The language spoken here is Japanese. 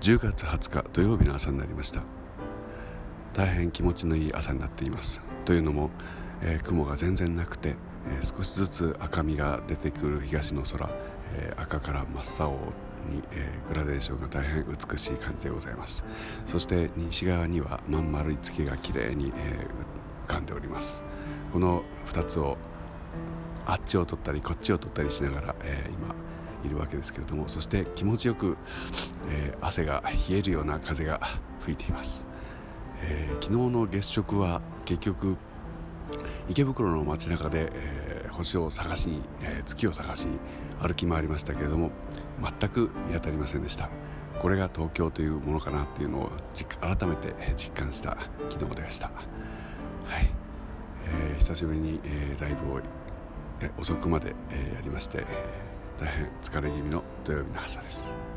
10月20日土曜日の朝になりました。大変気持ちのいい朝になっています。というのも、えー、雲が全然なくて、えー、少しずつ赤みが出てくる東の空、えー、赤から真っ青に、えグラデーションが大変美しい感じでございます。そして西側にはまん丸い月がきれいに、え浮かんでおります。この2つをあっちを取ったりこっちを取ったりしながら、え今いるわけですけれどもそして気持ちよく、えー、汗が冷えるような風が吹いています、えー、昨日の月食は結局池袋の街中で、えー、星を探しに、え月を探しに歩き回りましたけれども全く見当たりませんでした。これが東京というものかなっていうのを改めて実感した昨日でした。はい、えー、久しぶりに、えー、ライブを、え遅くまで、えー、やりまして大変疲れ気味の土曜日の朝です。